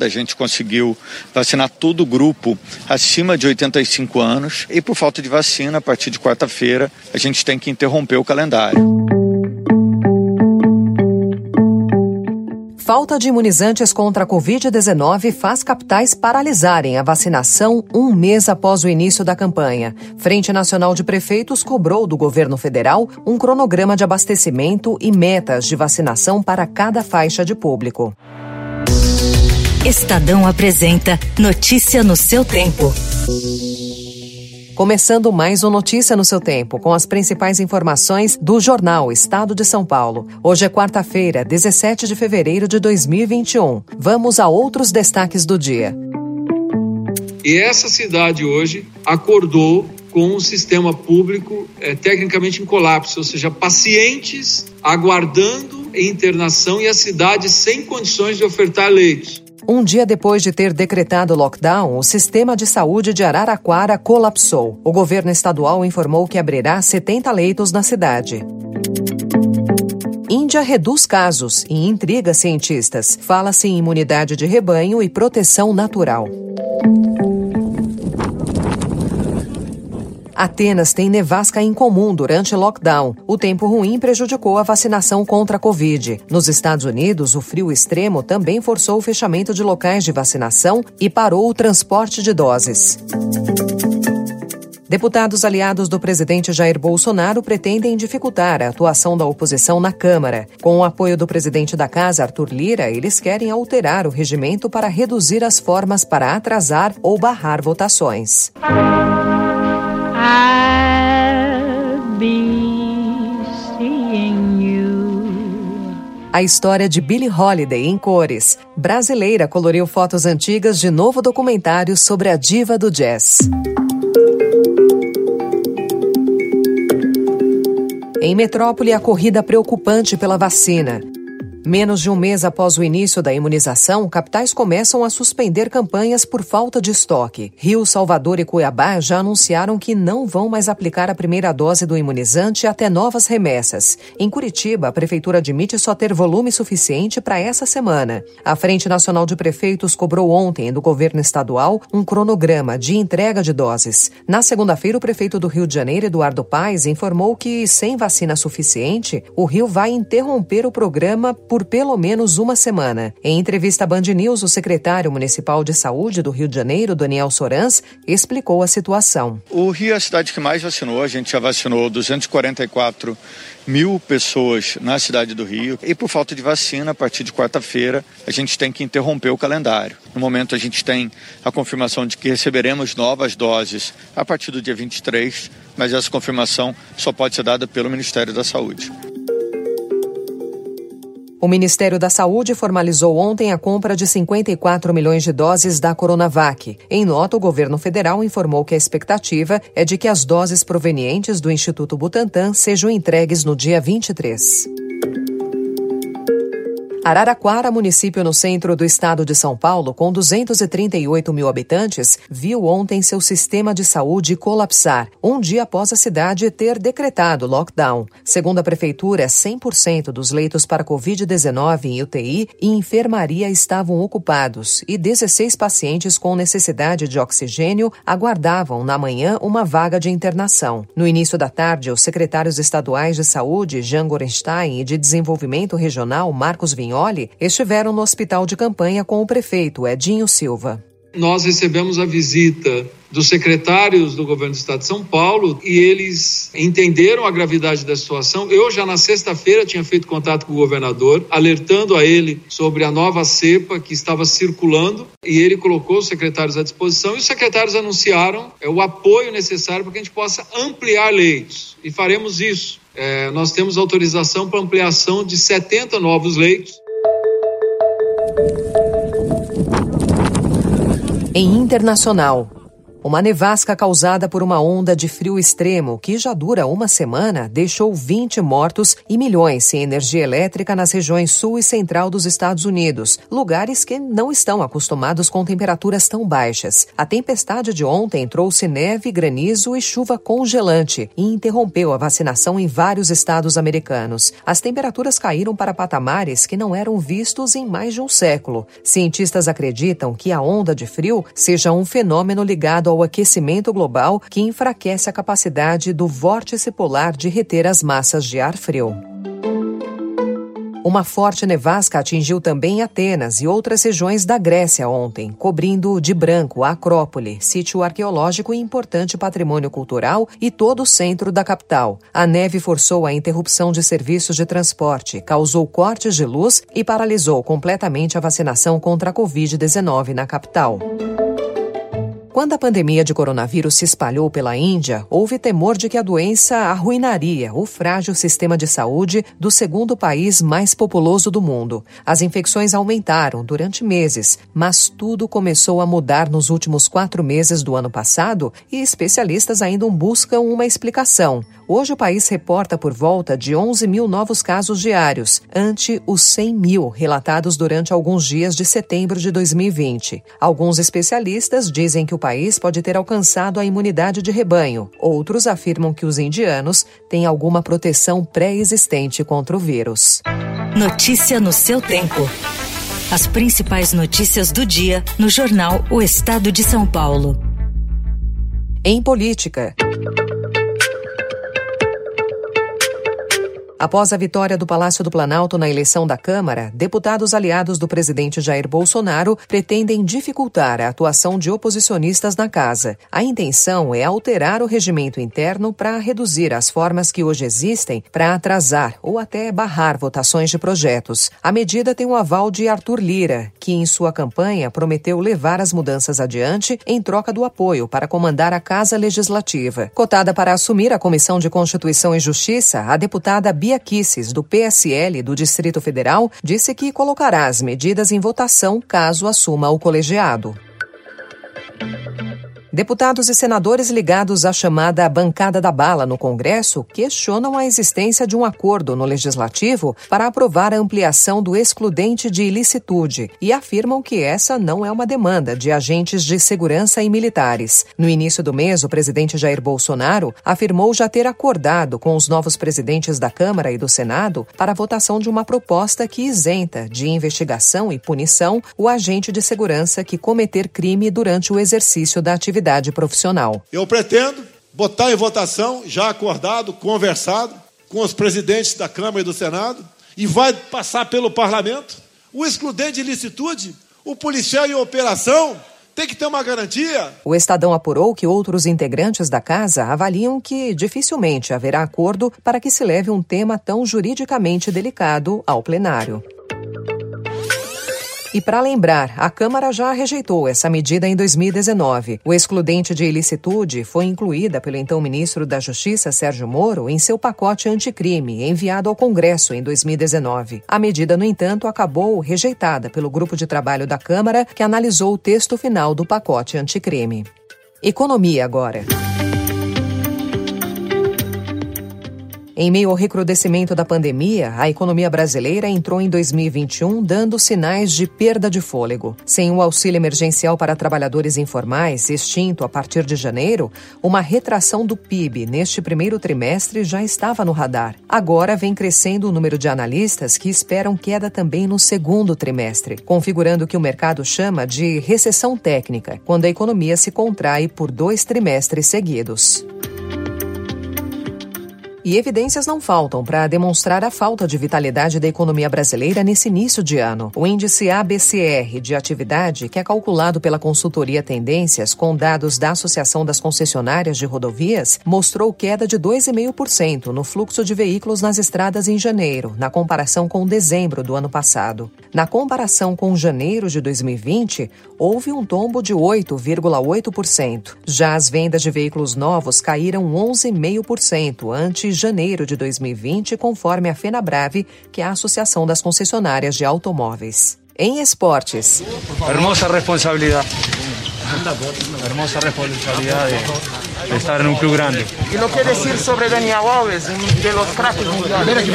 A gente conseguiu vacinar todo o grupo acima de 85 anos e por falta de vacina, a partir de quarta-feira, a gente tem que interromper o calendário. Falta de imunizantes contra a Covid-19 faz capitais paralisarem a vacinação um mês após o início da campanha. Frente Nacional de Prefeitos cobrou do governo federal um cronograma de abastecimento e metas de vacinação para cada faixa de público. Estadão apresenta Notícia no seu tempo. Começando mais um Notícia no seu tempo, com as principais informações do jornal Estado de São Paulo. Hoje é quarta-feira, 17 de fevereiro de 2021. Vamos a outros destaques do dia. E essa cidade hoje acordou com um sistema público é, tecnicamente em colapso, ou seja, pacientes aguardando internação e a cidade sem condições de ofertar leitos. Um dia depois de ter decretado lockdown, o sistema de saúde de Araraquara colapsou. O governo estadual informou que abrirá 70 leitos na cidade. Índia reduz casos e intriga cientistas. Fala-se em imunidade de rebanho e proteção natural. Atenas tem nevasca incomum durante lockdown. O tempo ruim prejudicou a vacinação contra a Covid. Nos Estados Unidos, o frio extremo também forçou o fechamento de locais de vacinação e parou o transporte de doses. Deputados aliados do presidente Jair Bolsonaro pretendem dificultar a atuação da oposição na Câmara. Com o apoio do presidente da Casa, Arthur Lira, eles querem alterar o regimento para reduzir as formas para atrasar ou barrar votações. A história de Billie Holiday em cores. Brasileira coloriu fotos antigas de novo documentário sobre a diva do jazz. Em Metrópole, a corrida preocupante pela vacina. Menos de um mês após o início da imunização, capitais começam a suspender campanhas por falta de estoque. Rio, Salvador e Cuiabá já anunciaram que não vão mais aplicar a primeira dose do imunizante até novas remessas. Em Curitiba, a prefeitura admite só ter volume suficiente para essa semana. A Frente Nacional de Prefeitos cobrou ontem do governo estadual um cronograma de entrega de doses. Na segunda-feira, o prefeito do Rio de Janeiro, Eduardo Paes, informou que, sem vacina suficiente, o Rio vai interromper o programa por pelo menos uma semana. Em entrevista à Band News, o secretário municipal de saúde do Rio de Janeiro, Daniel Sorans, explicou a situação. O Rio é a cidade que mais vacinou, a gente já vacinou 244 mil pessoas na cidade do Rio e por falta de vacina, a partir de quarta-feira, a gente tem que interromper o calendário. No momento, a gente tem a confirmação de que receberemos novas doses a partir do dia 23, mas essa confirmação só pode ser dada pelo Ministério da Saúde. O Ministério da Saúde formalizou ontem a compra de 54 milhões de doses da Coronavac. Em nota, o governo federal informou que a expectativa é de que as doses provenientes do Instituto Butantan sejam entregues no dia 23. Araraquara, município no centro do estado de São Paulo, com 238 mil habitantes, viu ontem seu sistema de saúde colapsar, um dia após a cidade ter decretado lockdown. Segundo a prefeitura, 100% dos leitos para Covid-19 em UTI e enfermaria estavam ocupados e 16 pacientes com necessidade de oxigênio aguardavam na manhã uma vaga de internação. No início da tarde, os secretários estaduais de saúde, Jean Gorenstein, e de desenvolvimento regional, Marcos Vinhos, Estiveram no hospital de campanha com o prefeito Edinho Silva. Nós recebemos a visita dos secretários do governo do estado de São Paulo e eles entenderam a gravidade da situação. Eu já na sexta-feira tinha feito contato com o governador, alertando a ele sobre a nova cepa que estava circulando e ele colocou os secretários à disposição e os secretários anunciaram é, o apoio necessário para que a gente possa ampliar leitos e faremos isso. É, nós temos autorização para ampliação de 70 novos leitos. Em internacional, Uma nevasca causada por uma onda de frio extremo que já dura uma semana deixou 20 mortos e milhões sem energia elétrica nas regiões sul e central dos Estados Unidos, lugares que não estão acostumados com temperaturas tão baixas. A tempestade de ontem trouxe neve, granizo e chuva congelante e interrompeu a vacinação em vários estados americanos. As temperaturas caíram para patamares que não eram vistos em mais de um século. Cientistas acreditam que a onda de frio seja um fenômeno ligado ao aquecimento global que enfraquece a capacidade do vórtice polar de reter as massas de ar frio. Uma forte nevasca atingiu também Atenas e outras regiões da Grécia ontem, cobrindo de branco a Acrópole, sítio arqueológico e importante patrimônio cultural, e todo o centro da capital. A neve forçou a interrupção de serviços de transporte, causou cortes de luz e paralisou completamente a vacinação contra a Covid-19 na capital. Quando a pandemia de coronavírus se espalhou pela Índia, houve temor de que a doença arruinaria o frágil sistema de saúde do segundo país mais populoso do mundo. As infecções aumentaram durante meses, mas tudo começou a mudar nos últimos quatro meses do ano passado e especialistas ainda buscam uma explicação. Hoje o país reporta por volta de 11 mil novos casos diários, ante os 100 mil relatados durante alguns dias de setembro de 2020. Alguns especialistas dizem que o país pode ter alcançado a imunidade de rebanho. Outros afirmam que os indianos têm alguma proteção pré-existente contra o vírus. Notícia no seu tempo. As principais notícias do dia no jornal O Estado de São Paulo. Em política. Após a vitória do Palácio do Planalto na eleição da Câmara, deputados aliados do presidente Jair Bolsonaro pretendem dificultar a atuação de oposicionistas na casa. A intenção é alterar o regimento interno para reduzir as formas que hoje existem para atrasar ou até barrar votações de projetos. A medida tem o aval de Arthur Lira, que em sua campanha prometeu levar as mudanças adiante em troca do apoio para comandar a Casa Legislativa. Cotada para assumir a Comissão de Constituição e Justiça, a deputada Bia Bia Kisses, do PSL do Distrito Federal, disse que colocará as medidas em votação caso assuma o colegiado. Deputados e senadores ligados à chamada bancada da bala no Congresso questionam a existência de um acordo no legislativo para aprovar a ampliação do excludente de ilicitude e afirmam que essa não é uma demanda de agentes de segurança e militares. No início do mês, o presidente Jair Bolsonaro afirmou já ter acordado com os novos presidentes da Câmara e do Senado para a votação de uma proposta que isenta de investigação e punição o agente de segurança que cometer crime durante o exercício da atividade atividade profissional. Eu pretendo botar em votação, já acordado, conversado com os presidentes da Câmara e do Senado, e vai passar pelo parlamento. O excludente de licitude, o policial em operação, tem que ter uma garantia. O Estadão apurou que outros integrantes da casa avaliam que dificilmente haverá acordo para que se leve um tema tão juridicamente delicado ao plenário. E para lembrar, a Câmara já rejeitou essa medida em 2019. O excludente de ilicitude foi incluída pelo então ministro da Justiça, Sérgio Moro, em seu pacote anticrime, enviado ao Congresso em 2019. A medida, no entanto, acabou rejeitada pelo grupo de trabalho da Câmara, que analisou o texto final do pacote anticrime. Economia agora. Em meio ao recrudescimento da pandemia, a economia brasileira entrou em 2021 dando sinais de perda de fôlego. Sem o auxílio emergencial para trabalhadores informais, extinto a partir de janeiro, uma retração do PIB neste primeiro trimestre já estava no radar. Agora vem crescendo o número de analistas que esperam queda também no segundo trimestre, configurando o que o mercado chama de recessão técnica, quando a economia se contrai por dois trimestres seguidos. E evidências não faltam para demonstrar a falta de vitalidade da economia brasileira nesse início de ano. O índice ABCR de atividade, que é calculado pela consultoria Tendências com dados da Associação das Concessionárias de Rodovias, mostrou queda de 2,5% no fluxo de veículos nas estradas em janeiro, na comparação com dezembro do ano passado. Na comparação com janeiro de 2020, houve um tombo de 8,8%. Já as vendas de veículos novos caíram 11,5% antes janeiro de 2020, conforme a FenaBrave, que é a Associação das Concessionárias de Automóveis. Em esportes. Hermosa responsabilidade. hermosa responsabilidad de, de, estar en un club grande. ¿Y lo que decir sobre Daniel Alves, de los craques mundiales?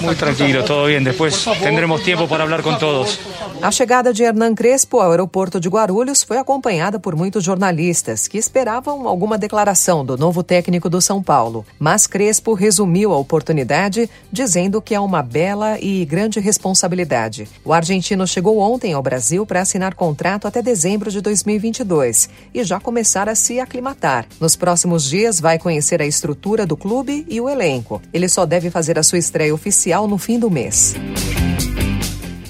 Muy tranquilo, todo bien. Después tendremos tiempo para hablar con todos. A chegada de Hernan Crespo ao aeroporto de Guarulhos foi acompanhada por muitos jornalistas que esperavam alguma declaração do novo técnico do São Paulo. Mas Crespo resumiu a oportunidade dizendo que é uma bela e grande responsabilidade. O argentino chegou ontem ao Brasil para assinar contrato até dezembro de 2022 e já começar a se aclimatar. Nos próximos dias vai conhecer a estrutura do clube e o elenco. Ele só deve fazer a sua estreia oficial no fim do mês.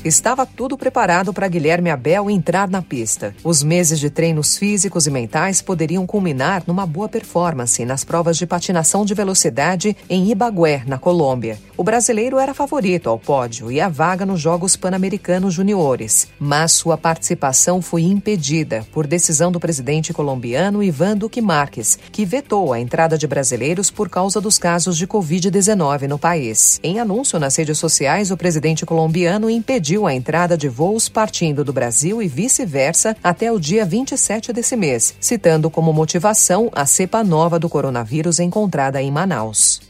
Estava tudo preparado para Guilherme Abel entrar na pista. Os meses de treinos físicos e mentais poderiam culminar numa boa performance nas provas de patinação de velocidade em Ibagué, na Colômbia. O brasileiro era favorito ao pódio e a vaga nos Jogos Pan-Americanos Juniores, mas sua participação foi impedida por decisão do presidente colombiano Ivan Duque Marques, que vetou a entrada de brasileiros por causa dos casos de Covid-19 no país. Em anúncio nas redes sociais, o presidente colombiano impediu impediu a entrada de voos partindo do Brasil e vice-versa até o dia 27 desse mês, citando como motivação a cepa nova do coronavírus encontrada em Manaus.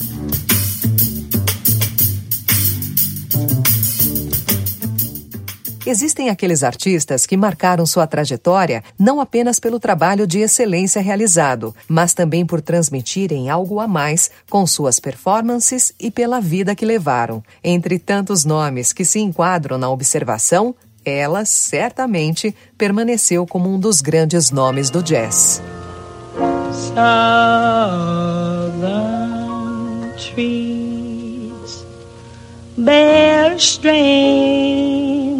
Existem aqueles artistas que marcaram sua trajetória não apenas pelo trabalho de excelência realizado, mas também por transmitirem algo a mais com suas performances e pela vida que levaram. Entre tantos nomes que se enquadram na observação, ela certamente permaneceu como um dos grandes nomes do jazz. Southern trees bear strange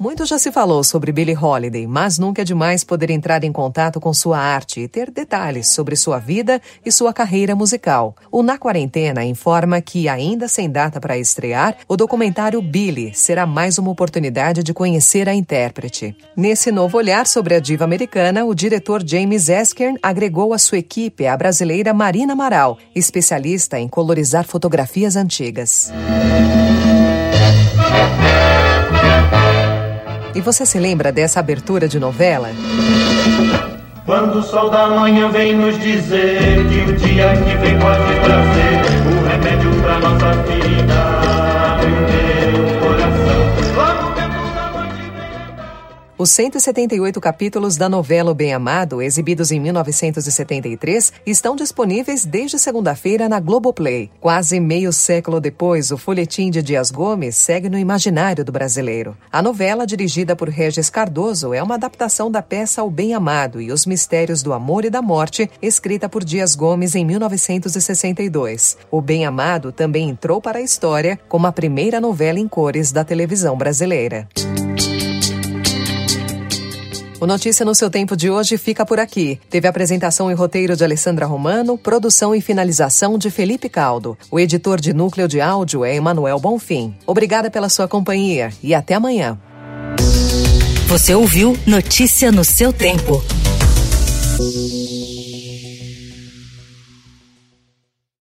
Muito já se falou sobre Billie Holiday, mas nunca é demais poder entrar em contato com sua arte e ter detalhes sobre sua vida e sua carreira musical. O Na Quarentena informa que, ainda sem data para estrear, o documentário Billie será mais uma oportunidade de conhecer a intérprete. Nesse novo olhar sobre a diva americana, o diretor James Eskern agregou à sua equipe a brasileira Marina Amaral, especialista em colorizar fotografias antigas. E você se lembra dessa abertura de novela? Quando o sol da manhã vem nos dizer que o dia que vem pode trazer o remédio para nossa vida, Os 178 capítulos da novela O Bem Amado, exibidos em 1973, estão disponíveis desde segunda-feira na Globoplay. Quase meio século depois, o folhetim de Dias Gomes segue no imaginário do brasileiro. A novela, dirigida por Regis Cardoso, é uma adaptação da peça O Bem Amado e os Mistérios do Amor e da Morte, escrita por Dias Gomes em 1962. O Bem Amado também entrou para a história como a primeira novela em cores da televisão brasileira. O Notícia no seu tempo de hoje fica por aqui. Teve apresentação e roteiro de Alessandra Romano, produção e finalização de Felipe Caldo. O editor de núcleo de áudio é Emanuel Bonfim. Obrigada pela sua companhia e até amanhã. Você ouviu Notícia no seu tempo.